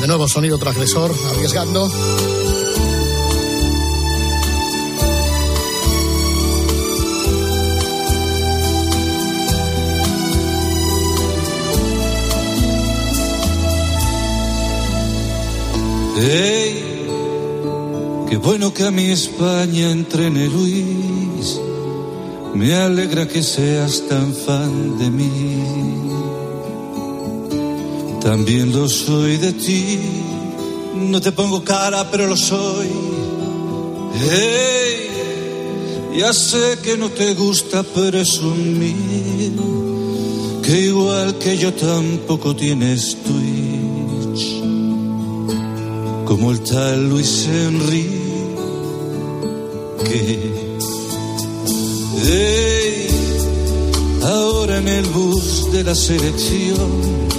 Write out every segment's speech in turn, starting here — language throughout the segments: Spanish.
De nuevo sonido transgresor, arriesgando. Hey, qué bueno que a mi España entrene Luis. Me alegra que seas tan fan de mí. También lo soy de ti. No te pongo cara, pero lo soy. Hey, ya sé que no te gusta presumir. Que igual que yo tampoco tienes Twitch. Como el tal Luis Enrique. Hey, ahora en el bus de la selección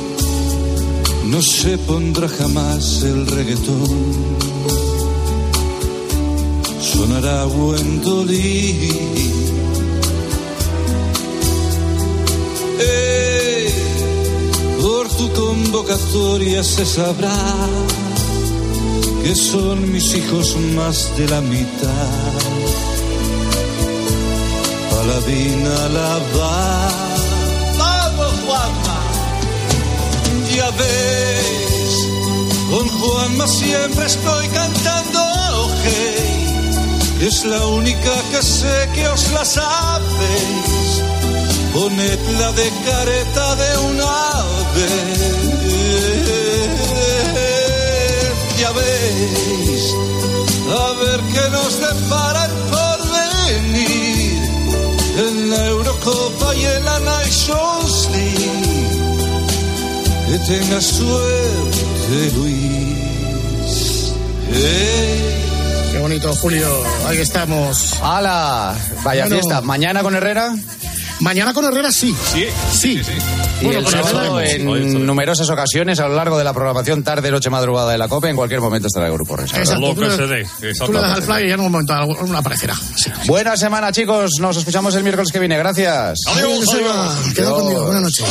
no se pondrá jamás el reggaetón. Sonará Wendolí. Hey, por tu convocatoria se sabrá que son mis hijos más de la mitad. Paladina la va. Ya ves, con Juanma siempre estoy cantando, hey. Es la única que sé que os la sabéis. Ponedla de careta de una vez. Ya veis, a ver qué nos depara el porvenir tengas suerte, Luis. Hey. Qué bonito, Julio. Ahí estamos. ¡Hala! Vaya Bueno. fiesta. ¿Mañana con Herrera? Mañana con Herrera sí. Sí, Sí. Y Bueno, el con sábado Herrera en Hoy numerosas ocasiones a lo largo de la programación tarde, noche, madrugada de la COPE. En cualquier momento estará el Grupo Risa. Exacto. Lo Tú que le- se dé, Tú le das al fly y ya en un momento alguno aparecerá. Sí. Buena semana, chicos. Nos escuchamos el miércoles que viene. Gracias. Adiós, adiós. Adiós. conmigo. Buenas noches.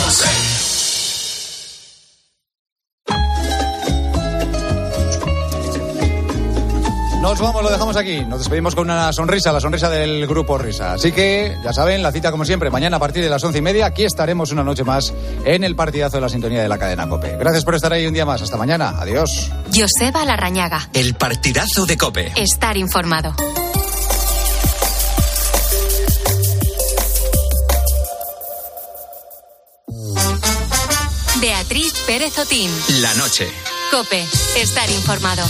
Vamos, lo dejamos aquí. Nos despedimos con una sonrisa, la sonrisa del Grupo Risa. Así que, ya saben, la cita como siempre, mañana a partir de las once y media. Aquí estaremos una noche más en el partidazo de la sintonía de la cadena COPE. Gracias por estar ahí un día más. Hasta mañana. Adiós. Joseba Larrañaga. El partidazo de Cope. Estar informado. Beatriz Pérez Otín. La noche. Cope. Estar informado.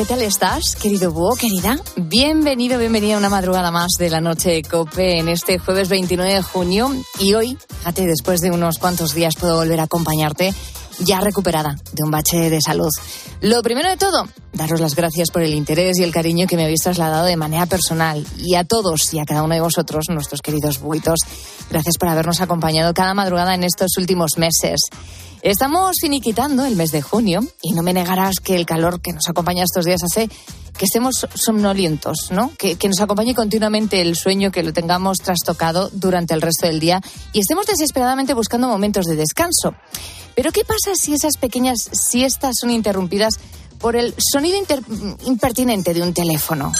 ¿Qué tal estás, querido búho, querida? Bienvenido, bienvenida a una madrugada más de la noche de Cope en este jueves 29 de junio. Y hoy, fíjate, después de unos cuantos días puedo volver a acompañarte ya recuperada de un bache de salud. Lo primero de todo, daros las gracias por el interés y el cariño que me habéis trasladado de manera personal. Y a todos y a cada uno de vosotros, nuestros queridos buitos, gracias por habernos acompañado cada madrugada en estos últimos meses. Estamos finiquitando el mes de junio y no me negarás que el calor que nos acompaña estos días hace que estemos somnolientos, ¿no? Que, que nos acompañe continuamente el sueño, que lo tengamos trastocado durante el resto del día y estemos desesperadamente buscando momentos de descanso. Pero ¿qué pasa si esas pequeñas siestas son interrumpidas por el sonido impertinente de un teléfono?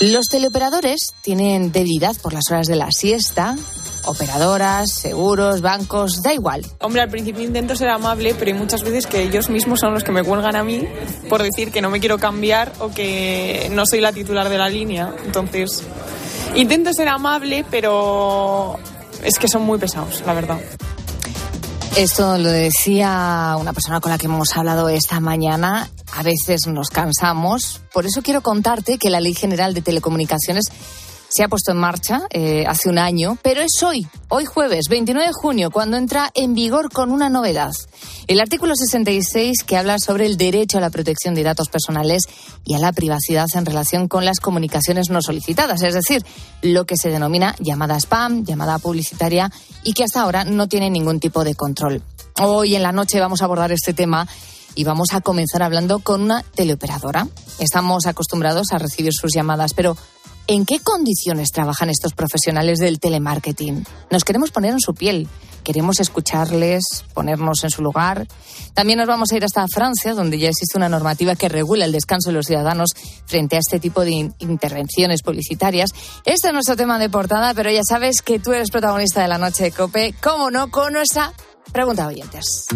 Los teleoperadores tienen debilidad por las horas de la siesta. Operadoras, seguros, bancos, da igual. Hombre, al principio intento ser amable, pero hay muchas veces que ellos mismos son los que me cuelgan a mí por decir que no me quiero cambiar o que no soy la titular de la línea. Entonces, intento ser amable, pero es que son muy pesados, la verdad. Esto lo decía una persona con la que hemos hablado esta mañana. A veces nos cansamos. Por eso quiero contarte que la Ley General de Telecomunicaciones se ha puesto en marcha eh, hace un año, pero es hoy, hoy jueves 29 de junio, cuando entra en vigor con una novedad. El artículo 66 que habla sobre el derecho a la protección de datos personales y a la privacidad en relación con las comunicaciones no solicitadas, es decir, lo que se denomina llamada spam, llamada publicitaria y que hasta ahora no tiene ningún tipo de control. Hoy en la noche vamos a abordar este tema y vamos a comenzar hablando con una teleoperadora. Estamos acostumbrados a recibir sus llamadas, pero ¿en qué condiciones trabajan estos profesionales del telemarketing? Nos queremos poner en su piel, queremos escucharles, ponernos en su lugar. También nos vamos a ir hasta Francia, donde ya existe una normativa que regula el descanso de los ciudadanos frente a este tipo de in- intervenciones publicitarias. Este es nuestro tema de portada, pero ya sabes que tú eres protagonista de la noche de Cope, cómo no, con nuestra pregunta de oyentes.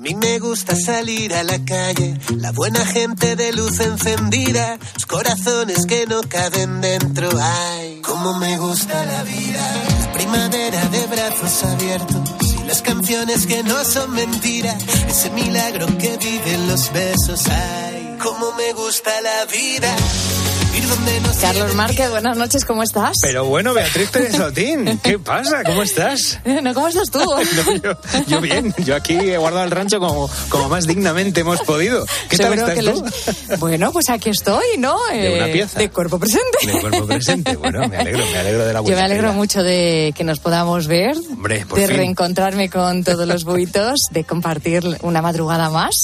Mí me gusta salir a la calle, la buena gente de luz encendida, los corazones que no caben dentro. Ay, cómo me gusta la vida, primavera de brazos abiertos y las canciones que no son mentira, ese milagro que viven los besos. Ay, cómo me gusta la vida, Carlos Márquez, buenas noches, ¿cómo estás? Pero bueno, Beatriz Pérez Otín, ¿qué pasa? ¿Cómo estás? No, ¿Cómo estás tú? No, yo, yo bien, yo aquí he guardado el rancho como, como más dignamente hemos podido. ¿Qué tal Seguro estás que tú? los- Bueno, pues aquí estoy, ¿no? De una Eh, pieza. De cuerpo presente. De cuerpo presente. Bueno, me alegro, me alegro de la Yo buena me alegro mucho de que nos podamos ver, Hombre, por de fin. reencontrarme con todos los buitos, de compartir una madrugada más.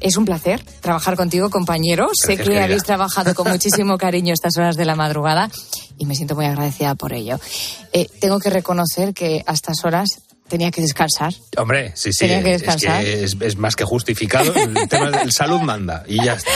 Es un placer trabajar contigo, compañero. sé que querida. habéis trabajado con muchísimo cariño estas horas de la madrugada y me siento muy agradecida por ello. Eh, tengo que reconocer que a estas horas tenía que descansar. Hombre, sí, sí. Tenía que es descansar. es, es más que justificado. El tema del salud manda y ya está.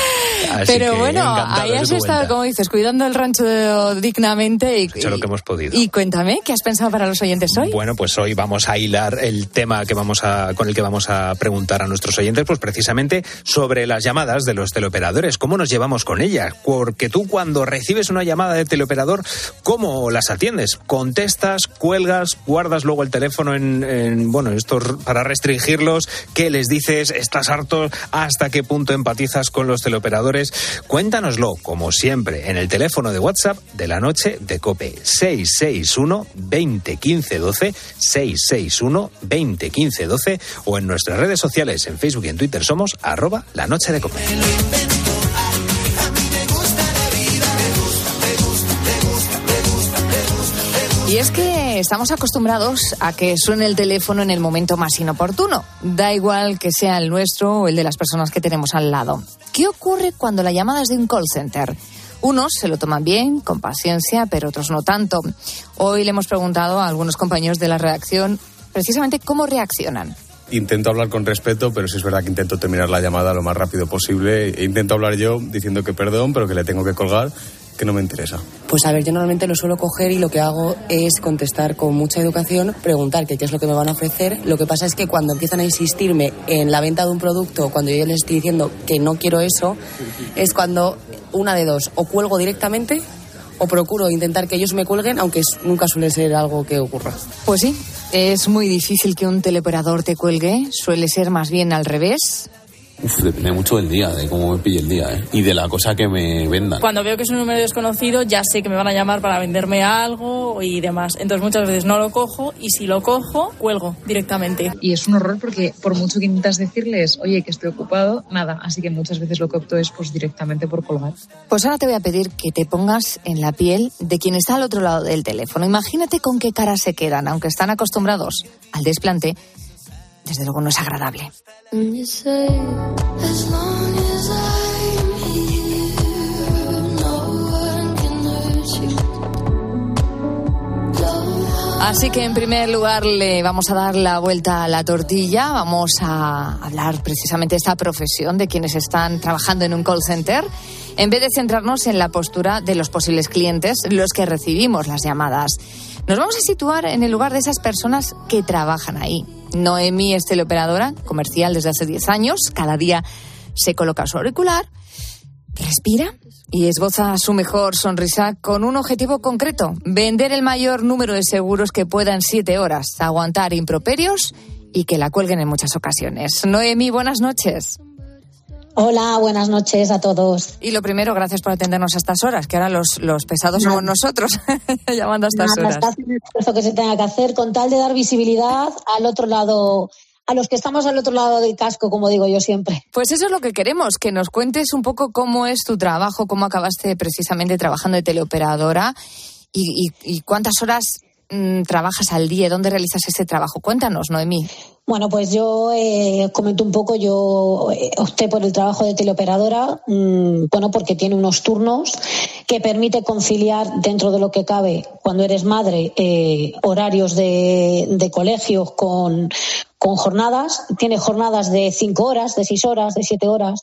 Así Pero bueno, ahí has estado, como dices, cuidando el rancho dignamente y, hecho lo que hemos podido. y cuéntame, ¿qué has pensado para los oyentes hoy? Bueno, pues hoy vamos a hilar el tema que vamos a, con el que vamos a preguntar a nuestros oyentes, pues precisamente sobre las llamadas de los teleoperadores, cómo nos llevamos con ellas, porque tú cuando recibes una llamada de teleoperador, ¿cómo las atiendes? ¿Contestas, cuelgas, guardas luego el teléfono en, en, bueno, estos para restringirlos? ¿Qué les dices? ¿Estás harto? ¿Hasta qué punto empatizas con los teleoperadores? Cuéntanoslo, como siempre, en el teléfono de WhatsApp de la noche de Cope 661 20 15 12 661 20 15 12 o en nuestras redes sociales en Facebook y en Twitter somos arroba la noche de Cope. Y es que estamos acostumbrados a que suene el teléfono en el momento más inoportuno. Da igual que sea el nuestro o el de las personas que tenemos al lado. ¿Qué ocurre cuando la llamada es de un call center? Unos se lo toman bien, con paciencia, pero otros no tanto. Hoy le hemos preguntado a algunos compañeros de la redacción precisamente cómo reaccionan. Intento hablar con respeto, pero sí es verdad que intento terminar la llamada lo más rápido posible. Intento hablar yo diciendo que perdón, pero que le tengo que colgar, que no me interesa. Pues a ver, yo normalmente lo suelo coger y lo que hago es contestar con mucha educación, preguntar que qué es lo que me van a ofrecer. Lo que pasa es que cuando empiezan a insistirme en la venta de un producto, cuando yo les estoy diciendo que no quiero eso, es cuando una de dos, o cuelgo directamente o procuro intentar que ellos me cuelguen, aunque nunca suele ser algo que ocurra. Pues sí, es muy difícil que un teleoperador te cuelgue, suele ser más bien al revés. Uf, depende mucho del día, de cómo me pille el día, ¿eh? Y de la cosa que me vendan. Cuando veo que es un número desconocido, ya sé que me van a llamar para venderme algo y demás. Entonces muchas veces no lo cojo y si lo cojo, cuelgo directamente. Y es un horror porque por mucho que intentas decirles, oye, que estoy ocupado, nada. Así que muchas veces lo que opto es pues directamente por colgar. Pues ahora te voy a pedir que te pongas en la piel de quien está al otro lado del teléfono. Imagínate con qué cara se quedan, aunque están acostumbrados al desplante. Desde luego no es agradable. Así que en primer lugar le vamos a dar la vuelta a la tortilla, vamos a hablar precisamente de esta profesión de quienes están trabajando en un call center, en vez de centrarnos en la postura de los posibles clientes, los que recibimos las llamadas. Nos vamos a situar en el lugar de esas personas que trabajan ahí. Noemi es teleoperadora comercial desde hace 10 años, cada día se coloca su auricular, respira y esboza su mejor sonrisa con un objetivo concreto, vender el mayor número de seguros que pueda en siete horas, aguantar improperios y que la cuelguen en muchas ocasiones. Noemi, buenas noches. Hola, buenas noches a todos. Y lo primero, gracias por atendernos a estas horas, que ahora los, los pesados somos nosotros, llamando a estas Nada, horas. está haciendo el esfuerzo que se tenga que hacer con tal de dar visibilidad al otro lado, a los que estamos al otro lado del casco, como digo yo siempre. Pues eso es lo que queremos, que nos cuentes un poco cómo es tu trabajo, cómo acabaste precisamente trabajando de teleoperadora y, y- y cuántas horas mm, trabajas al día, dónde realizas ese trabajo. Cuéntanos, Noemí. Bueno, pues yo eh, comento un poco, yo eh, opté por el trabajo de teleoperadora, mm, bueno, porque tiene unos turnos que permite conciliar dentro de lo que cabe cuando eres madre eh, horarios de, de colegios con, con jornadas, tiene jornadas de cinco horas, de seis horas, de siete horas,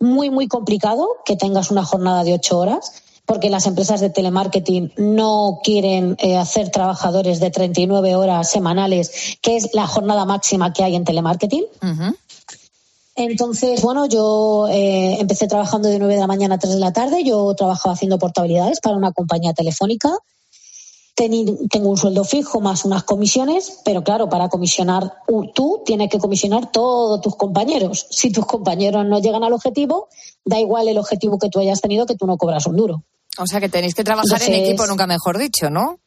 muy, muy complicado que tengas una jornada de ocho horas porque las empresas de telemarketing no quieren eh, hacer trabajadores de 39 horas semanales, que es la jornada máxima que hay en telemarketing. Entonces, bueno, yo eh, empecé trabajando de 9 de la mañana a 3 de la tarde. Yo trabajaba haciendo portabilidades para una compañía telefónica. Tengo un sueldo fijo más unas comisiones, pero claro, para comisionar tú tienes que comisionar todos tus compañeros. Si tus compañeros no llegan al objetivo, da igual el objetivo que tú hayas tenido, que tú no cobras un duro. O sea que tenéis que trabajar en equipo, nunca mejor dicho, ¿no?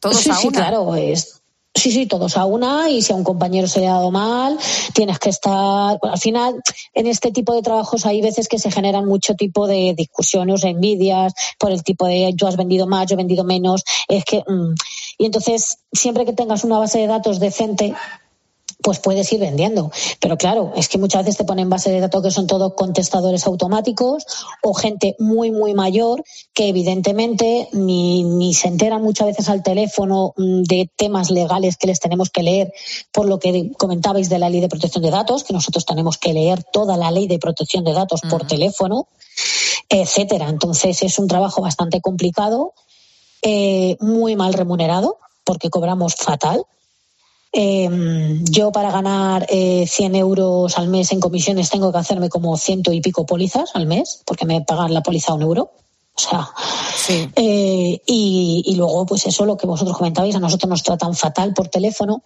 Todos sí, a sí, una. claro, es. Sí, sí, todos a una y si a un compañero se le ha dado mal, tienes que estar. Al final, en este tipo de trabajos hay veces que se generan mucho tipo de discusiones, envidias por el tipo de yo has vendido más, yo he vendido menos. Es que. mm. Y entonces, siempre que tengas una base de datos decente, pues puedes ir vendiendo. Pero claro, es que muchas veces te ponen base de datos que son todos contestadores automáticos o gente muy, muy mayor que evidentemente ni, ni se enteran muchas veces al teléfono mm, de temas legales que les tenemos que leer, por lo que comentabais de la ley de protección de datos, que nosotros tenemos que leer toda la ley de protección de datos por teléfono, etcétera. Entonces es un trabajo bastante complicado, eh, muy mal remunerado, porque cobramos fatal. Eh, yo para ganar eh, 100 euros al mes en comisiones tengo que hacerme como ciento y pico pólizas al mes, porque me pagan la póliza a un euro. O sea, eh, y, y luego, pues eso, lo que vosotros comentabais, a nosotros nos tratan fatal por teléfono.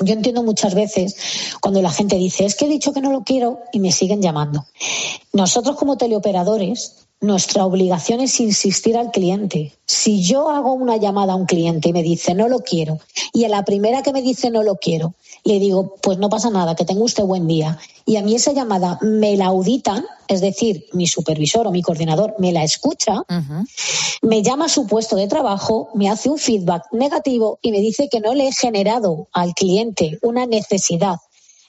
Yo entiendo muchas veces cuando la gente dice, es que he dicho que no lo quiero y me siguen llamando. Nosotros como teleoperadores, nuestra obligación es insistir al cliente. Si yo hago una llamada a un cliente y me dice no lo quiero, y a la primera que me dice no lo quiero, le digo, pues no pasa nada, que tenga usted buen día. Y a mí esa llamada me la auditan, es decir, mi supervisor o mi coordinador me la escucha, me llama a su puesto de trabajo, me hace un feedback negativo y me dice que no le he generado al cliente una necesidad.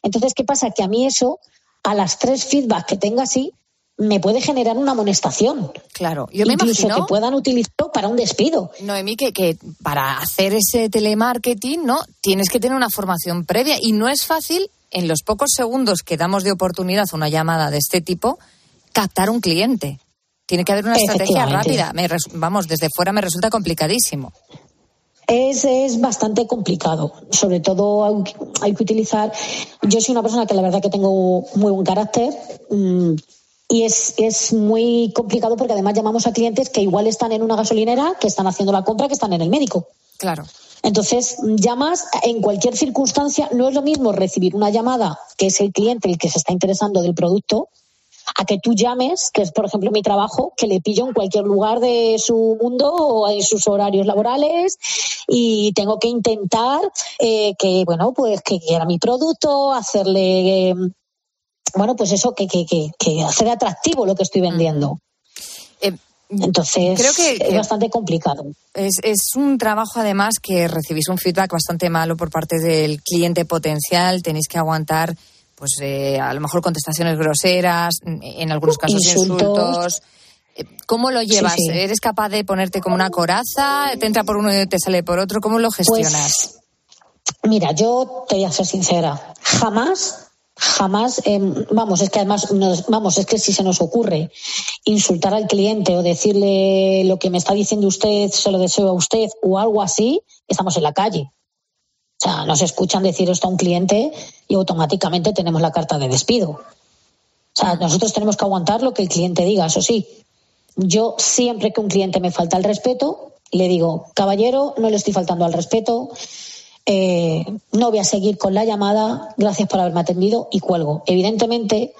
Entonces, ¿qué pasa? Que a mí eso, a las tres feedback que tenga así, me puede generar una amonestación. Claro, yo me Incluso imagino- que puedan utilizarlo para un despido. Noemí, que, que para hacer ese telemarketing, ¿no? Tienes que tener una formación previa y no es fácil, en los pocos segundos que damos de oportunidad a una llamada de este tipo, captar un cliente. Tiene que haber una estrategia rápida. Me res- vamos, desde fuera me resulta complicadísimo. Es, es bastante complicado. Sobre todo hay, hay que utilizar. Yo soy una persona que la verdad que tengo muy buen carácter. mm, y es, es muy complicado porque además llamamos a clientes que igual están en una gasolinera, que están haciendo la compra, que están en el médico. Claro. Entonces, llamas en cualquier circunstancia. No es lo mismo recibir una llamada, que es el cliente el que se está interesando del producto, a que tú llames, que es por ejemplo mi trabajo, que le pillo en cualquier lugar de su mundo o en sus horarios laborales y tengo que intentar eh, que, bueno, pues que quiera mi producto, hacerle, eh, bueno, pues eso, que, que, que, que hacer atractivo lo que estoy vendiendo. Entonces, creo que- es bastante complicado. Es, es un trabajo, además, que recibís un feedback bastante malo por parte del cliente potencial. Tenéis que aguantar, pues, eh, a lo mejor contestaciones groseras, en algunos casos Insultos. insultos. Eh, ¿Cómo lo llevas? Sí, sí. ¿Eres capaz de ponerte como una coraza? ¿Te entra por uno y te sale por otro? ¿Cómo lo gestionas? Mira, yo te voy a ser sincera. Jamás, jamás, eh, vamos, es que además, nos- vamos, es que si se nos ocurre insultar al cliente o decirle lo que me está diciendo usted, se lo deseo a usted o algo así, estamos en la calle. O sea, nos escuchan decir esto a un cliente y automáticamente tenemos la carta de despido. O sea, nosotros tenemos que aguantar lo que el cliente diga, eso sí. Yo siempre que un cliente me falta el respeto, le digo, caballero, no le estoy faltando al respeto, eh, no voy a seguir con la llamada, gracias por haberme atendido y cuelgo. Evidentemente,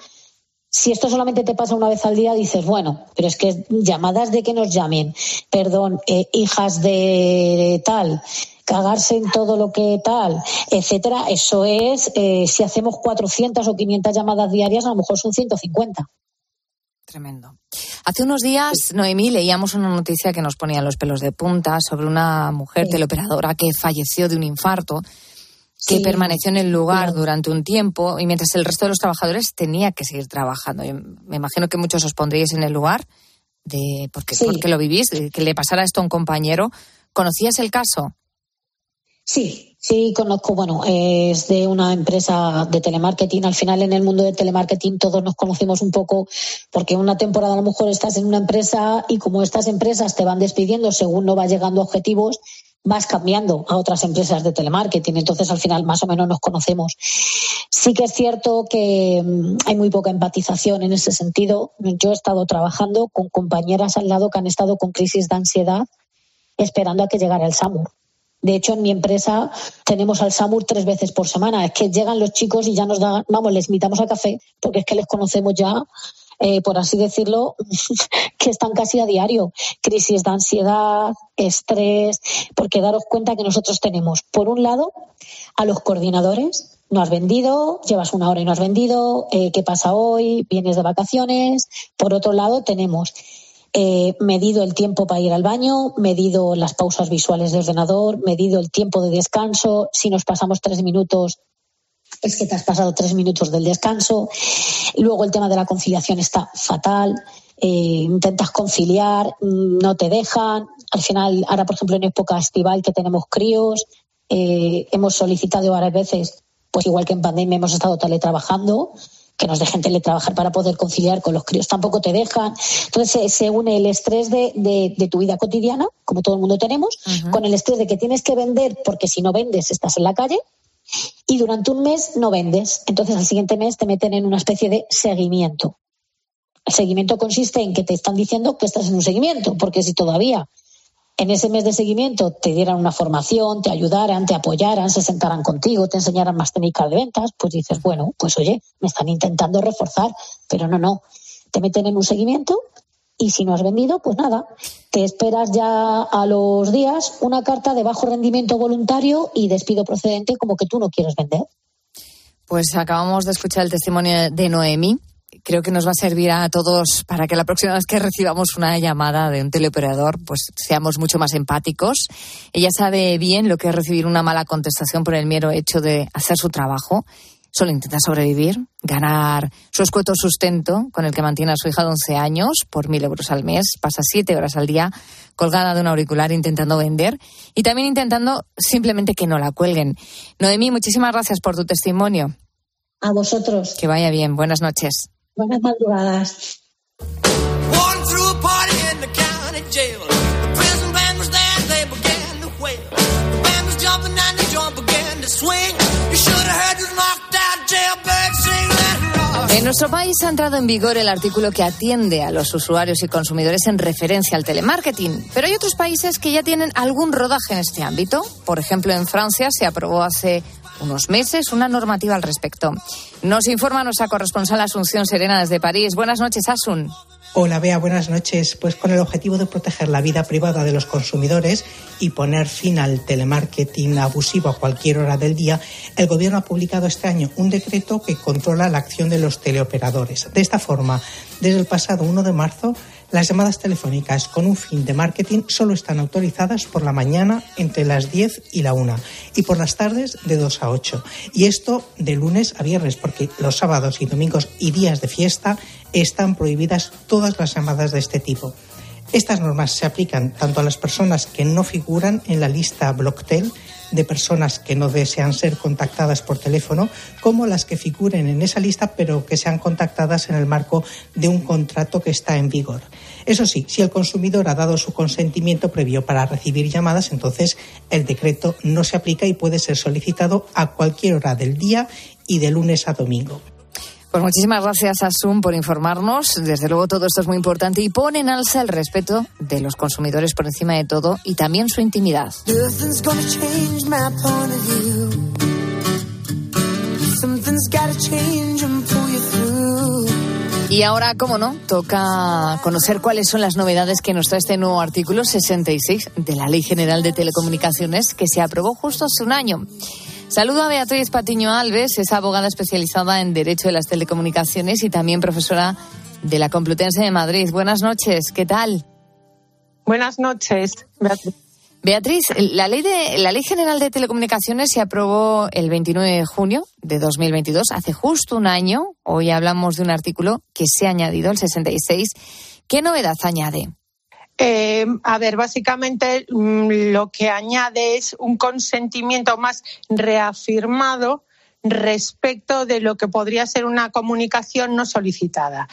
Si esto solamente te pasa una vez al día, dices, bueno, pero es que llamadas de que nos llamen, perdón, eh, hijas de tal, cagarse en todo lo que tal, etcétera, eso es, eh, si hacemos 400 o 500 llamadas diarias, a lo mejor son 150. Tremendo. Hace unos días, Noemí, leíamos una noticia que nos ponía los pelos de punta sobre una mujer teleoperadora que falleció de un infarto, que Sí. permaneció en el lugar durante un tiempo y mientras el resto de los trabajadores tenía que seguir trabajando. Yo me imagino que muchos os pondríais en el lugar de porque, Sí. porque lo vivís, que le pasara esto a un compañero. ¿Conocías el caso? Sí, sí, conozco, bueno, es de una empresa de telemarketing. Al final, en el mundo del telemarketing, todos nos conocemos un poco, porque una temporada a lo mejor estás en una empresa y como estas empresas te van despidiendo según no va llegando a objetivos, vas cambiando a otras empresas de telemarketing. Entonces, al final, más o menos nos conocemos. Sí que es cierto que mm, hay muy poca empatización en ese sentido. Yo he estado trabajando con compañeras al lado que han estado con crisis de ansiedad esperando a que llegara el SAMUR. De hecho, en mi empresa tenemos al SAMUR tres veces por semana. Es que llegan los chicos y ya nos dan, vamos, les invitamos al café, porque es que les conocemos ya, eh, por así decirlo, que están casi a diario. Crisis de ansiedad, estrés, porque daros cuenta que nosotros tenemos, por un lado, a los coordinadores. No has vendido, llevas una hora y no has vendido, eh, ¿qué pasa hoy? Vienes de vacaciones. Por otro lado, tenemos eh, medido el tiempo para ir al baño, medido las pausas visuales de ordenador, medido el tiempo de descanso. Si nos pasamos tres minutos, es que te has pasado tres minutos del descanso. Luego el tema de la conciliación está fatal. Eh, intentas conciliar, mm, no te dejan. Al final, ahora, por ejemplo, en época estival que tenemos críos, eh, hemos solicitado varias veces, pues igual que en pandemia hemos estado teletrabajando, que nos dejen teletrabajar para poder conciliar con los críos. Tampoco te dejan. Entonces se, se une el estrés de, de- de tu vida cotidiana, como todo el mundo tenemos, con el estrés de que tienes que vender porque si no vendes estás en la calle y durante un mes no vendes. Entonces al siguiente mes te meten en una especie de seguimiento. El seguimiento consiste en que te están diciendo que estás en un seguimiento, porque si todavía en ese mes de seguimiento te dieran una formación, te ayudaran, te apoyaran, se sentaran contigo, te enseñaran más técnicas de ventas, pues dices, bueno, pues oye, me están intentando reforzar, pero no, no, te meten en un seguimiento y si no has vendido, pues nada, te esperas ya a los días una carta de bajo rendimiento voluntario y despido procedente como que tú no quieres vender. Pues acabamos de escuchar el testimonio de Noemí. Creo que nos va a servir a todos para que la próxima vez que recibamos una llamada de un teleoperador, pues seamos mucho más empáticos. Ella sabe bien lo que es recibir una mala contestación por el mero hecho de hacer su trabajo. Solo intenta sobrevivir, ganar su escueto sustento con el que mantiene a su hija de 11 años por mil euros al mes. Pasa siete horas al día colgada de un auricular intentando vender y también intentando simplemente que no la cuelguen. Noemí, muchísimas gracias por tu testimonio. A vosotros. Que vaya bien. Buenas noches. Buenas madrugadas. En nuestro país ha entrado en vigor el artículo que atiende a los usuarios y consumidores en referencia al telemarketing, pero hay otros países que ya tienen algún rodaje en este ámbito. Por ejemplo, en Francia se aprobó hace unos meses una normativa al respecto. Nos informa nuestra corresponsal Asunción Serena desde París. Buenas noches, Asun. Hola, Bea, buenas noches. Pues con el objetivo de proteger la vida privada de los consumidores y poner fin al telemarketing abusivo a cualquier hora del día, el Gobierno ha publicado este año un decreto que controla la acción de los teleoperadores. De esta forma, desde el pasado 1 de marzo, las llamadas telefónicas con un fin de marketing solo están autorizadas por la mañana entre las 10 y la 1 y por las tardes de 2 a 8. Y esto de lunes a viernes, porque los sábados y domingos y días de fiesta están prohibidas todas las llamadas de este tipo. Estas normas se aplican tanto a las personas que no figuran en la lista Blocktel de personas que no desean ser contactadas por teléfono, como las que figuren en esa lista pero que sean contactadas en el marco de un contrato que está en vigor. Eso sí, si el consumidor ha dado su consentimiento previo para recibir llamadas, entonces el decreto no se aplica y puede ser solicitado a cualquier hora del día y de lunes a domingo. Pues muchísimas gracias, Asun, por informarnos. Desde luego todo esto es muy importante y pone en alza el respeto de los consumidores por encima de todo y también su intimidad. Y ahora, como no, toca conocer cuáles son las novedades que nos trae este nuevo artículo 66 de la Ley General de Telecomunicaciones que se aprobó justo hace un año. Saludo a Beatriz Patiño Alves, es abogada especializada en Derecho de las Telecomunicaciones y también profesora de la Complutense de Madrid. Buenas noches, ¿qué tal? Buenas noches, Beatriz. Beatriz, la ley, de, la ley General de Telecomunicaciones se aprobó el 29 de junio de 2022, hace justo un año. Hoy hablamos de un artículo que se ha añadido, el 66. ¿Qué novedad añade? Eh, a ver, básicamente mm, lo que añade es un consentimiento más reafirmado respecto de lo que podría ser una comunicación no solicitada.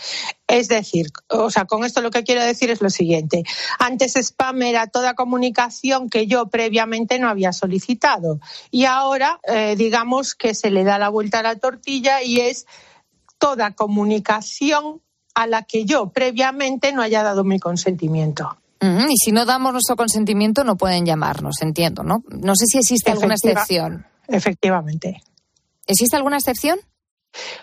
Es decir, o sea, con esto lo que quiero decir es lo siguiente. Antes spam era toda comunicación que yo previamente no había solicitado y ahora eh, digamos que se le da la vuelta a la tortilla y es toda comunicación a la que yo previamente no haya dado mi consentimiento. Y si no damos nuestro consentimiento, no pueden llamarnos, entiendo, ¿no? No sé si existe alguna excepción. Efectivamente. ¿Existe alguna excepción?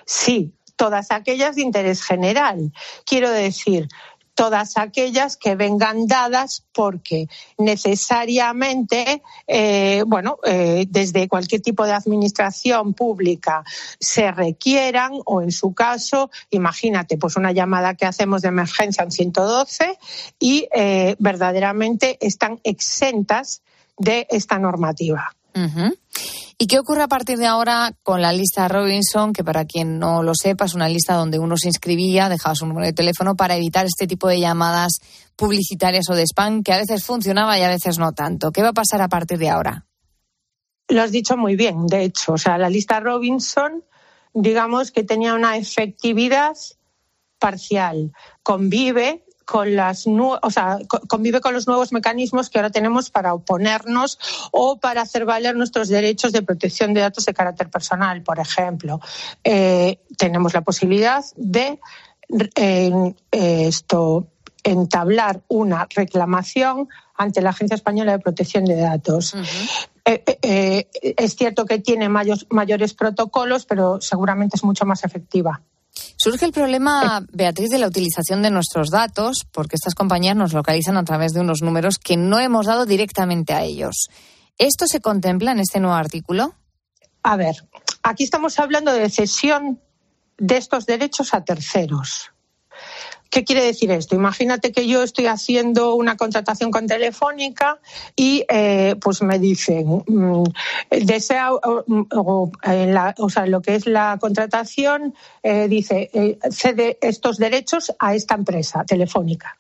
Sí, todas aquellas de interés general. Quiero decir, todas aquellas que vengan dadas porque necesariamente, eh, bueno, eh, desde cualquier tipo de administración pública se requieran o en su caso, imagínate, pues una llamada que hacemos de emergencia en 112 y eh, verdaderamente están exentas de esta normativa. ¿Y qué ocurre a partir de ahora con la lista Robinson, que para quien no lo sepa es una lista donde uno se inscribía, dejaba su número de teléfono para evitar este tipo de llamadas publicitarias o de spam que a veces funcionaba y a veces no tanto? ¿Qué va a pasar a partir de ahora? Lo has dicho muy bien, de hecho. O sea, la lista Robinson, digamos que tenía una efectividad parcial. Convive con las o sea, convive con los nuevos mecanismos que ahora tenemos para oponernos o para hacer valer nuestros derechos de protección de datos de carácter personal. Por ejemplo, eh, tenemos la posibilidad de eh, esto entablar una reclamación ante la Agencia Española de Protección de Datos. Eh, es cierto que tiene mayores protocolos, pero seguramente es mucho más efectiva. Surge el problema, Beatriz, de la utilización de nuestros datos, porque estas compañías nos localizan a través de unos números que no hemos dado directamente a ellos. ¿Esto se contempla en este nuevo artículo? A ver, aquí estamos hablando de cesión de estos derechos a terceros. ¿Qué quiere decir esto? Imagínate que yo estoy haciendo una contratación con Telefónica y eh, pues me dicen, mm, desea, o, sea, lo que es la contratación, eh, dice, eh, cede estos derechos a esta empresa, Telefónica.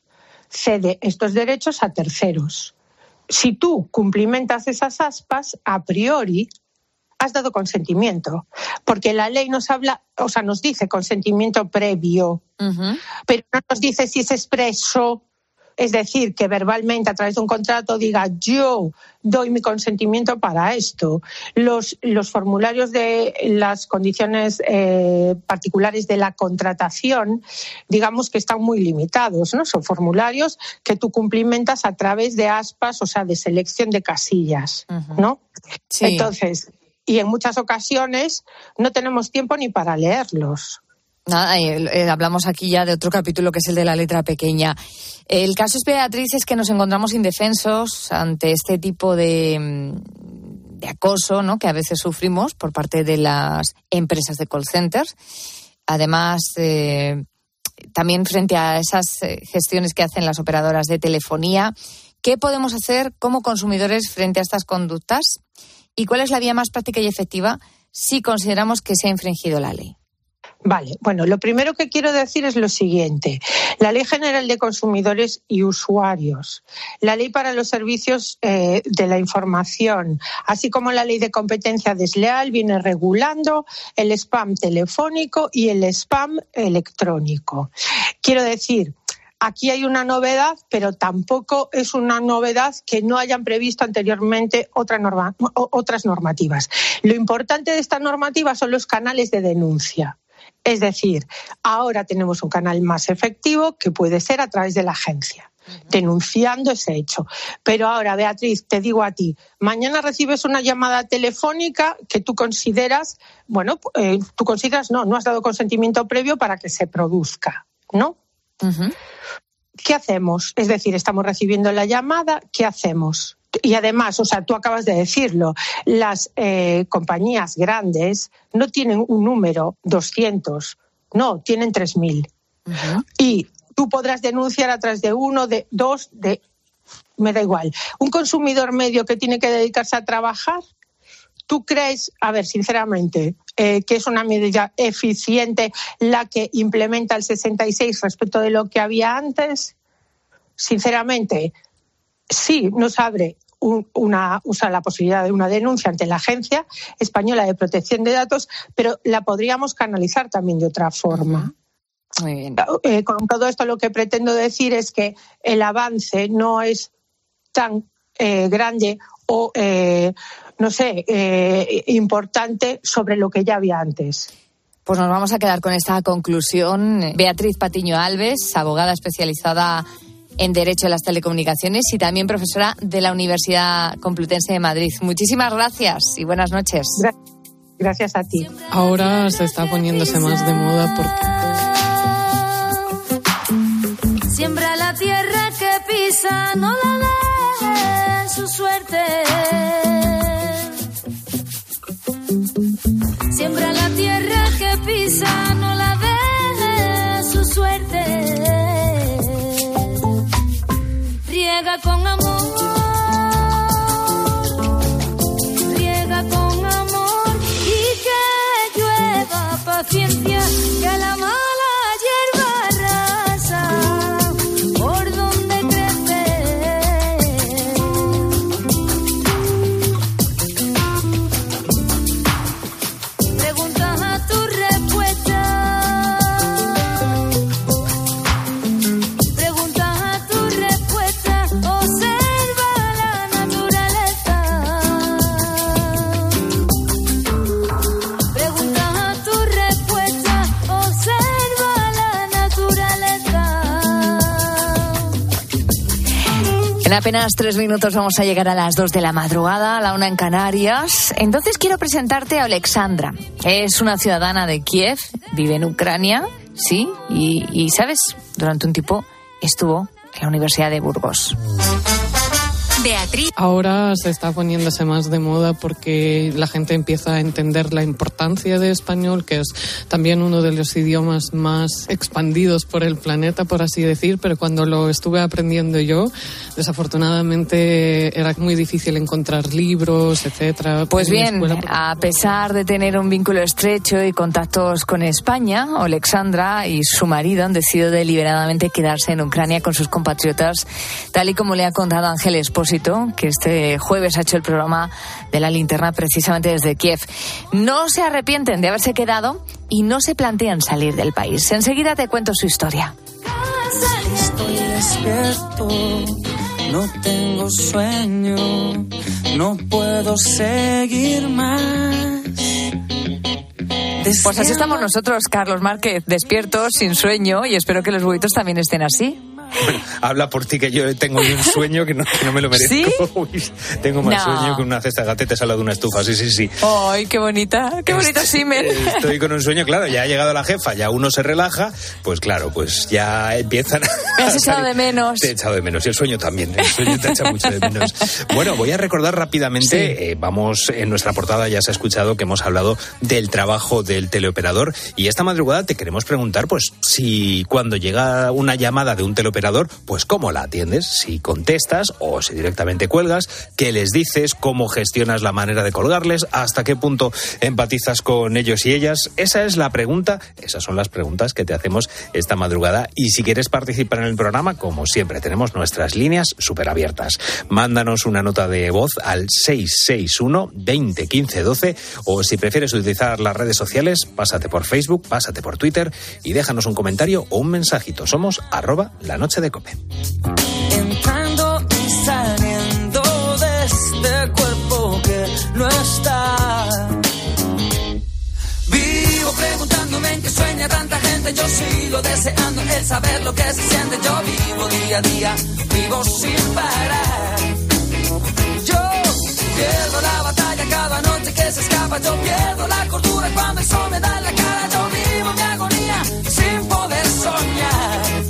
Cede estos derechos a terceros. Si tú cumplimentas esas aspas, a priori has dado consentimiento, porque la ley nos habla, o sea, nos dice consentimiento previo, pero no nos dice si es expreso, es decir, que verbalmente a través de un contrato diga yo doy mi consentimiento para esto. Los, los formularios de las condiciones eh, particulares de la contratación, digamos que están muy limitados, ¿no? Son formularios que tú cumplimentas a través de aspas, o sea, de selección de casillas, ¿no? Entonces, y en muchas ocasiones no tenemos tiempo ni para leerlos. Nada, eh, hablamos aquí ya de otro capítulo que es el de la letra pequeña. El caso es, Beatriz, es que nos encontramos indefensos ante este tipo de, mm, acoso ¿no? que a veces sufrimos por parte de las empresas de call centers. Además, eh, también frente a esas eh, gestiones que hacen las operadoras de telefonía, ¿qué podemos hacer como consumidores frente a estas conductas? ¿Y cuál es la vía más práctica y efectiva si consideramos que se ha infringido la ley? Vale, bueno, lo primero que quiero decir es lo siguiente. La Ley General de Consumidores y Usuarios, la Ley para los Servicios eh, de la Información, así como la Ley de Competencia Desleal, viene regulando el spam telefónico y el spam electrónico. Quiero decir, Aquí hay una novedad, pero tampoco es una novedad que no hayan previsto anteriormente otras normativas. Lo importante de esta normativa son los canales de denuncia. Es decir, ahora tenemos un canal más efectivo que puede ser a través de la agencia denunciando ese hecho. Pero ahora, Beatriz, te digo a ti, mañana recibes una llamada telefónica que tú consideras, bueno, eh, tú consideras, no, no has dado consentimiento previo para que se produzca, ¿no? ¿Qué hacemos? Es decir, estamos recibiendo la llamada, ¿qué hacemos? Y además, o sea, tú acabas de decirlo, las eh, compañías grandes no tienen un número 200, no, tienen 3.000. Y tú podrás denunciar a través de uno, de dos, de... Me da igual. Un consumidor medio que tiene que dedicarse a trabajar, ¿tú crees, a ver, sinceramente, eh, que es una medida eficiente la que implementa el 66 respecto de lo que había antes? Sinceramente, sí, nos abre una, usa la posibilidad de una denuncia ante la Agencia Española de Protección de Datos, pero la podríamos canalizar también de otra forma. Muy bien. Eh, con todo esto lo que pretendo decir es que el avance no es tan eh, grande o, eh, no sé, importante sobre lo que ya había antes. Pues nos vamos a quedar con esta conclusión. Beatriz Patiño Alves, abogada especializada en Derecho de las Telecomunicaciones y también profesora de la Universidad Complutense de Madrid. Muchísimas gracias y buenas noches. Gracias a ti. Ahora se está poniéndose más de moda porque Siembra la tierra que pisa, no la deje en su suerte. Siembra la tierra que pisa, no la deje su suerte. Riega con amor. Riega con amor y que llueva paciencia, apenas tres minutos vamos a llegar a las dos de la madrugada, a la una en Canarias. Entonces quiero presentarte a Alexandra. Es una ciudadana de Kiev, vive en Ucrania, sí, y, y sabes, durante un tiempo estuvo en la Universidad de Burgos. Beatriz. Ahora se está poniéndose más de moda porque la gente empieza a entender la importancia de español, que es también uno de los idiomas más expandidos por el planeta, por así decir, pero cuando lo estuve aprendiendo yo, desafortunadamente era muy difícil encontrar libros, etcétera. Pues bien, escuela, a pesar de tener un vínculo estrecho y contactos con España, Alexandra y su marido han decidido deliberadamente quedarse en Ucrania con sus compatriotas, tal y como le ha contado Ángel Que este jueves ha hecho el programa de la linterna precisamente desde Kiev. No se arrepienten de haberse quedado y no se plantean salir del país. Enseguida te cuento su historia. Estoy despierto, no tengo sueño, no puedo seguir más. Pues así estamos nosotros, Carlos Márquez, despiertos, sin sueño, y espero que los huevitos también estén así. Habla por ti que yo tengo un sueño que no, que no me lo merezco. ¿Sí? Uy, tengo más No. sueño que una cesta de gatetes al lado de una estufa. Sí, sí, sí. ¡Ay, qué bonita! ¡Qué bonito Simen! Estoy con un sueño, claro, ya ha llegado la jefa, ya uno se relaja, pues claro, pues ya empiezan a... Me has echado de menos. Te he echado de menos, y el sueño también, el sueño te echa mucho de menos. Bueno, voy a recordar rápidamente, eh, vamos, en nuestra portada ya se ha escuchado que hemos hablado del trabajo del teleoperador y esta madrugada te queremos preguntar, pues, si cuando llega una llamada de un teleoperador, pues cómo la atiendes, si contestas o si directamente cuelgas, qué les dices, cómo gestionas la manera de colgarles, hasta qué punto empatizas con ellos y ellas. Esa es la pregunta, esas son las preguntas que te hacemos esta madrugada y si quieres participar en el programa, como siempre, tenemos nuestras líneas súper abiertas. Mándanos una nota de voz al 661 20 15 12 o si prefieres utilizar las redes sociales, pásate por Facebook, pásate por Twitter y déjanos un comentario o un mensajito. Somos arroba la noche de Cope. Entrando y saliendo de este cuerpo que no está. Vivo preguntándome en qué sueña tanta gente. Yo sigo deseando el saber lo que se siente. Yo vivo día a día, vivo sin parar. Yo pierdo la batalla cada noche que se escapa. Yo pierdo la cordura cuando el sol me da en la cara. Yo vivo mi agonía sin poder soñar.